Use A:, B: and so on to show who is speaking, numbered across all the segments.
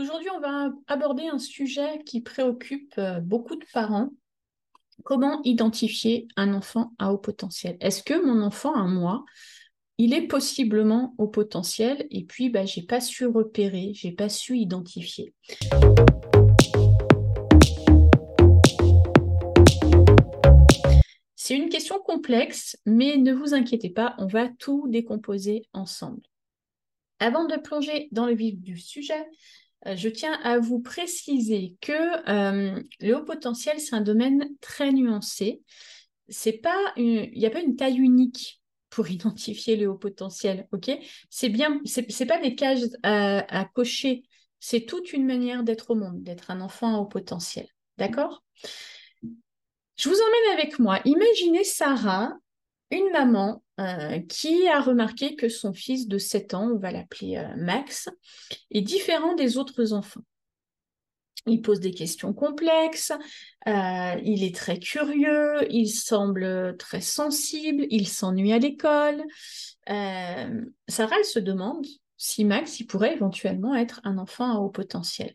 A: Aujourd'hui, on va aborder un sujet qui préoccupe euh, beaucoup de parents. Comment identifier un enfant à haut potentiel? Est-ce que mon enfant, à moi, il est possiblement au potentiel et puis bah, j'ai pas su repérer, j'ai pas su identifier? C'est une question complexe, mais ne vous inquiétez pas, on va tout décomposer ensemble. Avant de plonger dans le vif du sujet, je tiens à vous préciser que euh, le haut potentiel, c'est un domaine très nuancé. C'est pas il n'y a pas une taille unique pour identifier le haut potentiel, ok? C'est bien, c'est pas des cages à, cocher, c'est toute une manière d'être au monde, d'être un enfant à haut potentiel, d'accord? Je vous emmène avec moi. Imaginez Sarah, une maman euh, qui a remarqué que son fils de 7 ans, on va l'appeler euh, Max, est différent des autres enfants. Il pose des questions complexes, euh, il est très curieux, il semble très sensible, il s'ennuie à l'école. Sarah, elle se demande si Max il pourrait éventuellement être un enfant à haut potentiel.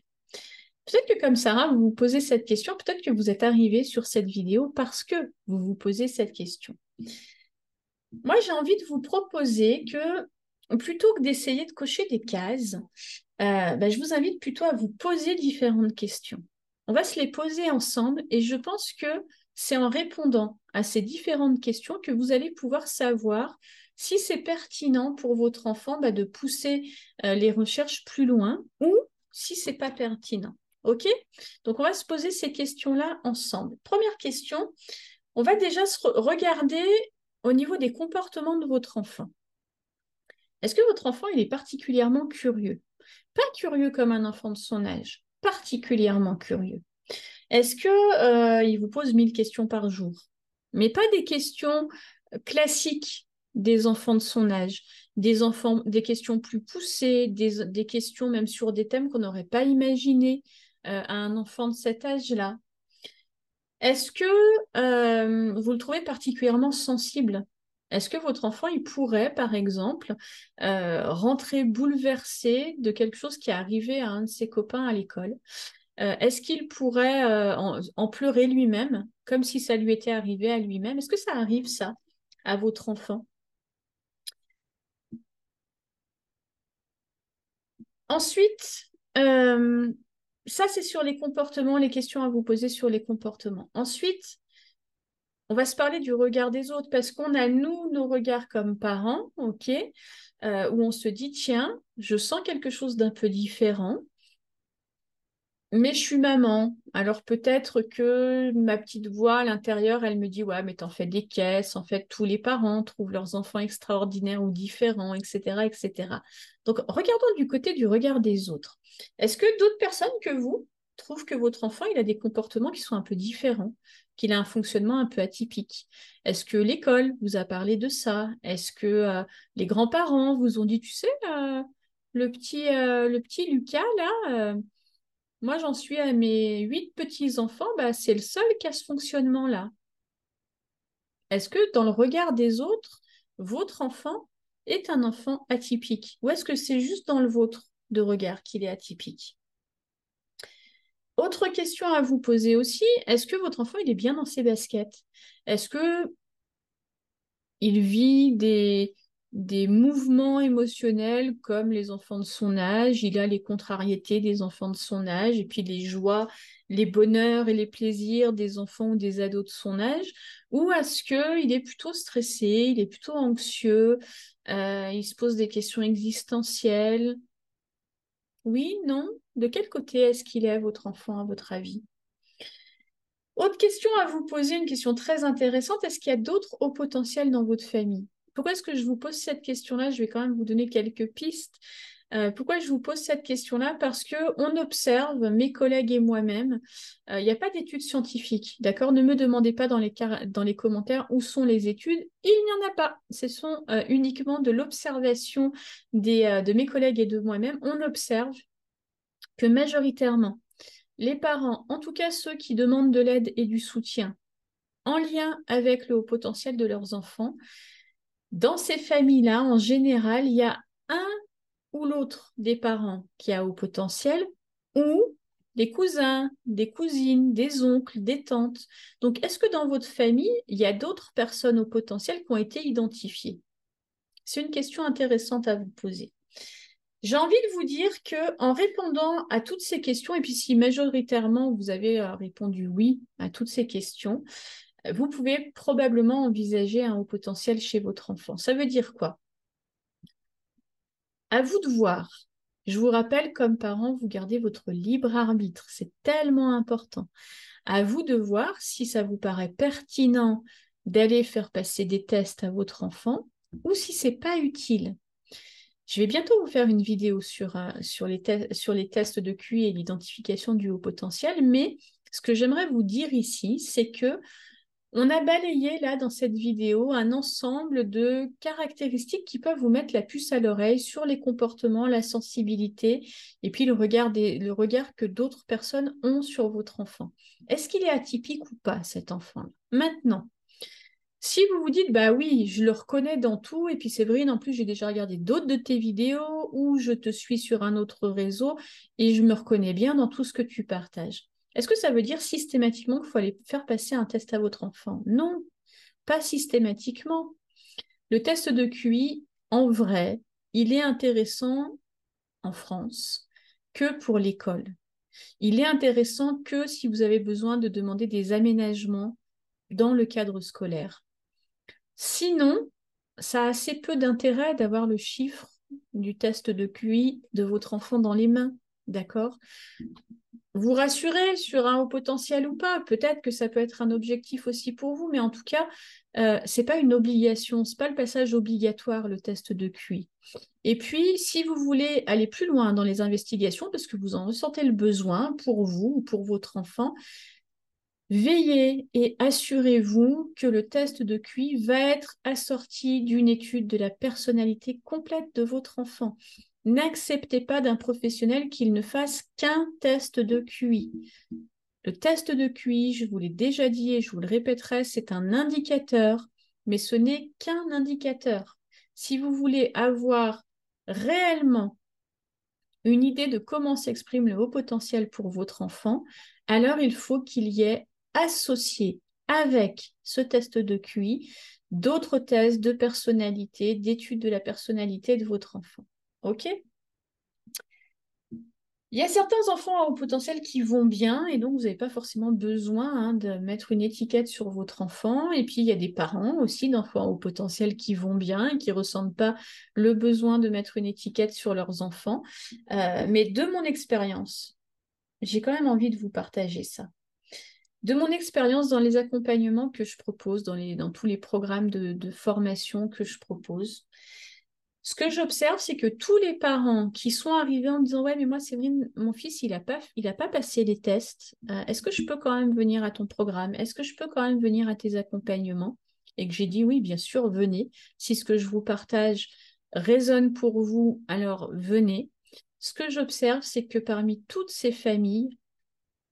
A: Peut-être que comme Sarah, vous vous posez cette question, peut-être que vous êtes arrivé sur cette vidéo parce que vous vous posez cette question moi, j'ai envie de vous proposer que plutôt que d'essayer de cocher des cases, euh, ben, je vous invite plutôt à vous poser différentes questions. On va se les poser ensemble et je pense que c'est en répondant à ces différentes questions que vous allez pouvoir savoir si c'est pertinent pour votre enfant ben, de pousser euh, les recherches plus loin ou si c'est pas pertinent. OK? Donc on va se poser ces questions-là ensemble. Première question, on va déjà regarder au niveau des comportements de votre enfant. Est-ce que votre enfant il est particulièrement curieux? Pas curieux comme un enfant de son âge, particulièrement curieux. Est-ce qu'il euh, il vous pose mille questions par jour? Mais pas des questions classiques des enfants de son âge, des questions plus poussées, des, questions même sur des thèmes qu'on n'aurait pas imaginé euh, à un enfant de cet âge-là. Est-ce que euh, vous le trouvez particulièrement sensible? Est-ce que votre enfant, il pourrait, par exemple, euh, rentrer bouleversé de quelque chose qui est arrivé à un de ses copains à l'école? Euh, Est-ce qu'il pourrait en, pleurer lui-même, comme si ça lui était arrivé à lui-même? Est-ce que ça arrive, ça, à votre enfant? Ensuite, ça, c'est sur les comportements, les questions à vous poser sur les comportements. Ensuite, on va se parler du regard des autres parce qu'on a, nous, nos regards comme parents, OK, euh, où on se dit, tiens, je sens quelque chose d'un peu différent mais je suis maman. Alors peut-être que ma petite voix à l'intérieur, elle me dit ouais, mais t'en fais des caisses. En fait, tous les parents trouvent leurs enfants extraordinaires ou différents, etc., etc. Donc regardons du côté du regard des autres. Est-ce que d'autres personnes que vous trouvent que votre enfant il a des comportements qui sont un peu différents, qu'il a un fonctionnement un peu atypique? Est-ce que l'école vous a parlé de ça? Est-ce que euh, les grands-parents vous ont dit, tu sais, euh, le petit, euh, le petit Lucas là moi, j'en suis à mes huit petits-enfants, bah, c'est le seul qui a ce fonctionnement-là. Est-ce que dans le regard des autres, votre enfant est un enfant atypique? Ou est-ce que c'est juste dans le vôtre de regard qu'il est atypique? Autre question à vous poser aussi, est-ce que votre enfant il est bien dans ses baskets? Est-ce que il vit des, des mouvements émotionnels comme les enfants de son âge, il a les contrariétés des enfants de son âge, et puis les joies, les bonheurs et les plaisirs des enfants ou des ados de son âge, ou est-ce qu'il est plutôt stressé, il est plutôt anxieux, euh, il se pose des questions existentielles? Oui, non? De quel côté est-ce qu'il est, votre enfant, à votre avis? Autre question à vous poser, une question très intéressante. Est-ce qu'il y a d'autres hauts potentiels dans votre famille? Pourquoi est-ce que je vous pose cette question-là? Je vais quand même vous donner quelques pistes. Euh, pourquoi je vous pose cette question-là? Parce que on observe, mes collègues et moi-même, euh, il n'y a pas d'études scientifiques, d'accord? Ne me demandez pas dans les, commentaires où sont les études. Il n'y en a pas. Ce sont euh, uniquement de l'observation de mes collègues et de moi-même. On observe que majoritairement, les parents, en tout cas ceux qui demandent de l'aide et du soutien en lien avec le haut potentiel de leurs enfants, dans ces familles-là, en général, il y a un ou l'autre des parents qui a haut potentiel, ou des cousins, des cousines, des oncles, des tantes. Donc, est-ce que dans votre famille, il y a d'autres personnes au potentiel qui ont été identifiées? C'est une question intéressante à vous poser. J'ai envie de vous dire que en répondant à toutes ces questions, et puis si majoritairement vous avez euh, répondu oui à toutes ces questions, vous pouvez probablement envisager un haut potentiel chez votre enfant. Ça veut dire quoi? À vous de voir je vous rappelle, comme parent, vous gardez votre libre arbitre. C'est tellement important. À vous de voir si ça vous paraît pertinent d'aller faire passer des tests à votre enfant ou si c'est pas utile. Je vais bientôt vous faire une vidéo sur, euh, les, sur les tests de QI et l'identification du haut potentiel, mais ce que j'aimerais vous dire ici, c'est que on a balayé là dans cette vidéo un ensemble de caractéristiques qui peuvent vous mettre la puce à l'oreille sur les comportements, la sensibilité et puis le regard, que d'autres personnes ont sur votre enfant. Est-ce qu'il est atypique ou pas cet enfant Maintenant, si vous vous dites, bah oui, je le reconnais dans tout, et puis vrai, en plus j'ai déjà regardé d'autres de tes vidéos ou je te suis sur un autre réseau et je me reconnais bien dans tout ce que tu partages. Est-ce que ça veut dire systématiquement qu'il faut aller faire passer un test à votre enfant? Non, pas systématiquement. Le test de QI, en vrai, il est intéressant en France que pour l'école. Il est intéressant que si vous avez besoin de demander des aménagements dans le cadre scolaire. Sinon, ça a assez peu d'intérêt d'avoir le chiffre du test de QI de votre enfant dans les mains. D'accord? Vous rassurer sur un haut potentiel ou pas. Peut-être que ça peut être un objectif aussi pour vous, mais en tout cas, euh, ce n'est pas une obligation, ce n'est pas le passage obligatoire, le test de QI. Et puis, si vous voulez aller plus loin dans les investigations, parce que vous en ressentez le besoin pour vous ou pour votre enfant, veillez et assurez-vous que le test de QI va être assorti d'une étude de la personnalité complète de votre enfant. N'acceptez pas d'un professionnel qu'il ne fasse qu'un test de QI. Le test de QI, je vous l'ai déjà dit et je vous le répéterai, c'est un indicateur, mais ce n'est qu'un indicateur. Si vous voulez avoir réellement une idée de comment s'exprime le haut potentiel pour votre enfant, alors il faut qu'il y ait associé avec ce test de QI d'autres tests de personnalité, d'études de la personnalité de votre enfant. OK il y a certains enfants à haut potentiel qui vont bien et donc vous n'avez pas forcément besoin hein, de mettre une étiquette sur votre enfant. Et puis il y a des parents aussi d'enfants à haut potentiel qui vont bien et qui ne ressentent pas le besoin de mettre une étiquette sur leurs enfants. Euh, mais de mon expérience, j'ai quand même envie de vous partager ça. De mon expérience dans les accompagnements que je propose, dans, les, dans tous les programmes de formation que je propose, ce que j'observe, c'est que tous les parents qui sont arrivés en disant Ouais, mais moi, Séverine, mon fils, il n'a pas, pas passé les tests. Euh, est-ce que je peux quand même venir à ton programme? Est-ce que je peux quand même venir à tes accompagnements? Et que j'ai dit Oui, bien sûr, venez. Si ce que je vous partage résonne pour vous, alors venez. Ce que j'observe, c'est que parmi toutes ces familles,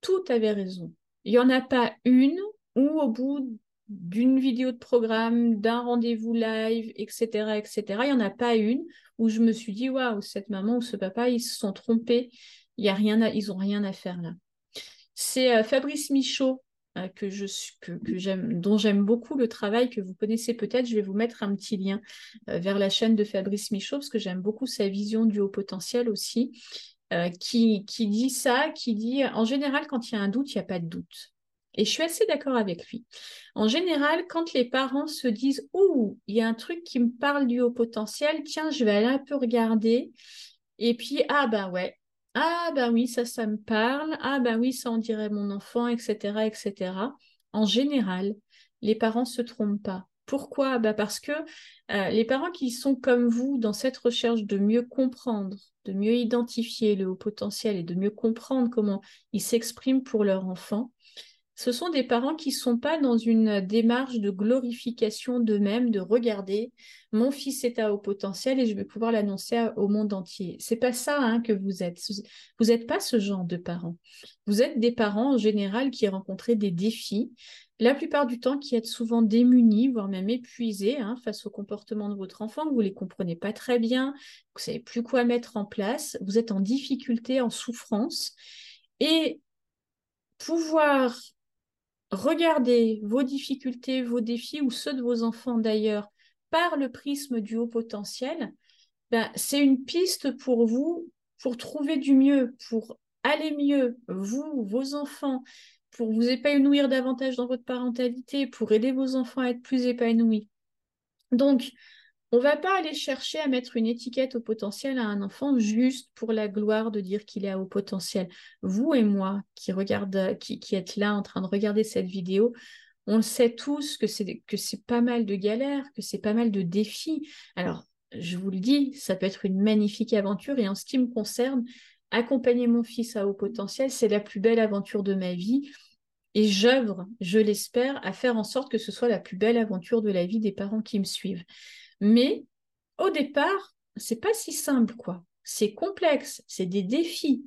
A: tout avait raison. Il n'y en a pas une où, au bout d'une vidéo de programme, d'un rendez-vous live, etc., etc. Il n'y en a pas une où je me suis dit, waouh, cette maman ou ce papa, ils se sont trompés, y a rien ils n'ont rien à faire là. C'est euh, Fabrice Michaud euh, dont j'aime beaucoup le travail, que vous connaissez peut-être. Je vais vous mettre un petit lien euh, vers la chaîne de Fabrice Michaud, parce que j'aime beaucoup sa vision du haut potentiel aussi, qui, qui dit ça, qui dit, en général, quand il y a un doute, il n'y a pas de doute. Et je suis assez d'accord avec lui. En général, quand les parents se disent Ouh, il y a un truc qui me parle du haut potentiel, tiens, je vais aller un peu regarder. Et puis, ah ben ouais, ah ben oui, ça, ça me parle, ah ben oui, ça en dirait mon enfant, etc., etc. En général, les parents ne se trompent pas. Pourquoi? Bah Parce que euh, les parents qui sont comme vous dans cette recherche de mieux comprendre, de mieux identifier le haut potentiel et de mieux comprendre comment il s'exprime pour leur enfant, ce sont des parents qui ne sont pas dans une démarche de glorification d'eux-mêmes, de regarder, mon fils est à haut potentiel et je vais pouvoir l'annoncer au monde entier. C'est pas ça hein, que vous êtes. Vous n'êtes pas ce genre de parents. Vous êtes des parents en général qui rencontré des défis, la plupart du temps qui êtes souvent démunis, voire même épuisés hein, face au comportement de votre enfant, vous ne les comprenez pas très bien, vous ne savez plus quoi mettre en place, vous êtes en difficulté, en souffrance. Et pouvoir regarder vos difficultés, vos défis ou ceux de vos enfants d'ailleurs par le prisme du haut potentiel, ben, c'est une piste pour vous pour trouver du mieux, pour aller mieux, vous, vos enfants, pour vous épanouir davantage dans votre parentalité, pour aider vos enfants à être plus épanouis. Donc, on ne va pas aller chercher à mettre une étiquette au potentiel à un enfant juste pour la gloire de dire qu'il est à haut potentiel. Vous et moi qui, regarde, qui, qui êtes là en train de regarder cette vidéo, on le sait tous que c'est que c'est pas mal de galères, que c'est pas mal de défis. Alors, je vous le dis, ça peut être une magnifique aventure et en ce qui me concerne, accompagner mon fils à haut potentiel, c'est la plus belle aventure de ma vie. Et j'œuvre, je l'espère, à faire en sorte que ce soit la plus belle aventure de la vie des parents qui me suivent. Mais au départ, c'est pas si simple, quoi. C'est complexe, c'est des défis.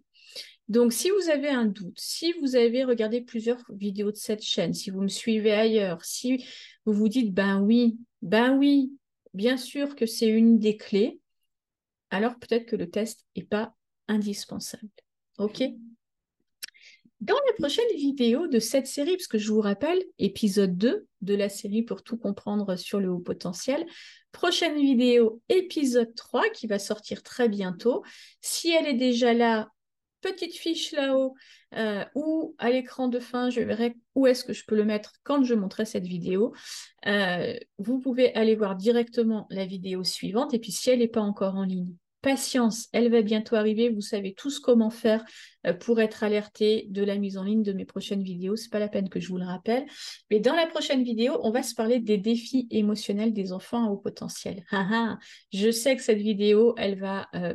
A: Donc, si vous avez un doute, si vous avez regardé plusieurs vidéos de cette chaîne, si vous me suivez ailleurs, si vous vous dites, ben oui, ben oui, bien sûr que c'est une des clés, alors peut-être que le test n'est pas indispensable. OK? Dans la prochaine vidéo de cette série, parce que je vous rappelle, épisode 2 de la série pour tout comprendre sur le haut potentiel, prochaine vidéo, épisode 3 qui va sortir très bientôt. Si elle est déjà là, petite fiche là-haut euh, ou à l'écran de fin, je verrai où est-ce que je peux le mettre quand je montrerai cette vidéo. Euh, vous pouvez aller voir directement la vidéo suivante et puis si elle n'est pas encore en ligne, patience, elle va bientôt arriver. Vous savez tous comment faire euh, pour être alerté de la mise en ligne de mes prochaines vidéos. C'est pas la peine que je vous le rappelle. Mais dans la prochaine vidéo, on va se parler des défis émotionnels des enfants à haut potentiel. Ah, ah. je sais que cette vidéo, elle va euh,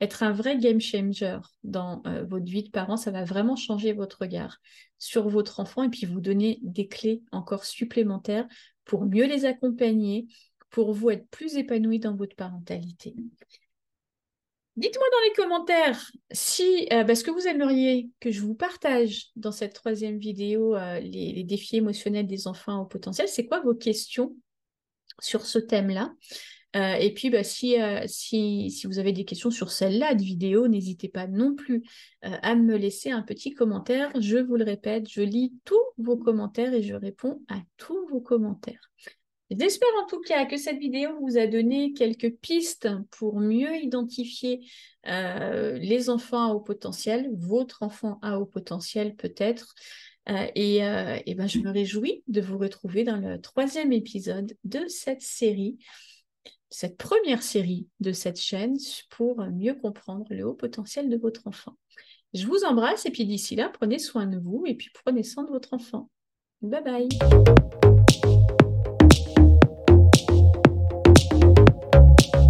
A: être un vrai game changer dans euh, votre vie de parent. Ça va vraiment changer votre regard sur votre enfant et puis vous donner des clés encore supplémentaires pour mieux les accompagner, pour vous être plus épanoui dans votre parentalité. Dites-moi dans les commentaires si euh, bah, que vous aimeriez que je vous partage dans cette troisième vidéo, euh, les, défis émotionnels des enfants au potentiel, c'est quoi vos questions sur ce thème-là? Euh, Et puis, bah, si, si, si, vous avez des questions sur celle-là de vidéo, n'hésitez pas non plus à me laisser un petit commentaire. Je vous le répète, je lis tous vos commentaires et je réponds à tous vos commentaires. J'espère en tout cas que cette vidéo vous a donné quelques pistes pour mieux identifier euh, les enfants à haut potentiel, votre enfant à haut potentiel peut-être. Euh, et, euh, et ben, je me réjouis de vous retrouver dans le troisième épisode de cette série, cette première série de cette chaîne pour mieux comprendre le haut potentiel de votre enfant. Je vous embrasse et puis d'ici là, prenez soin de vous et puis prenez soin de votre enfant. Bye bye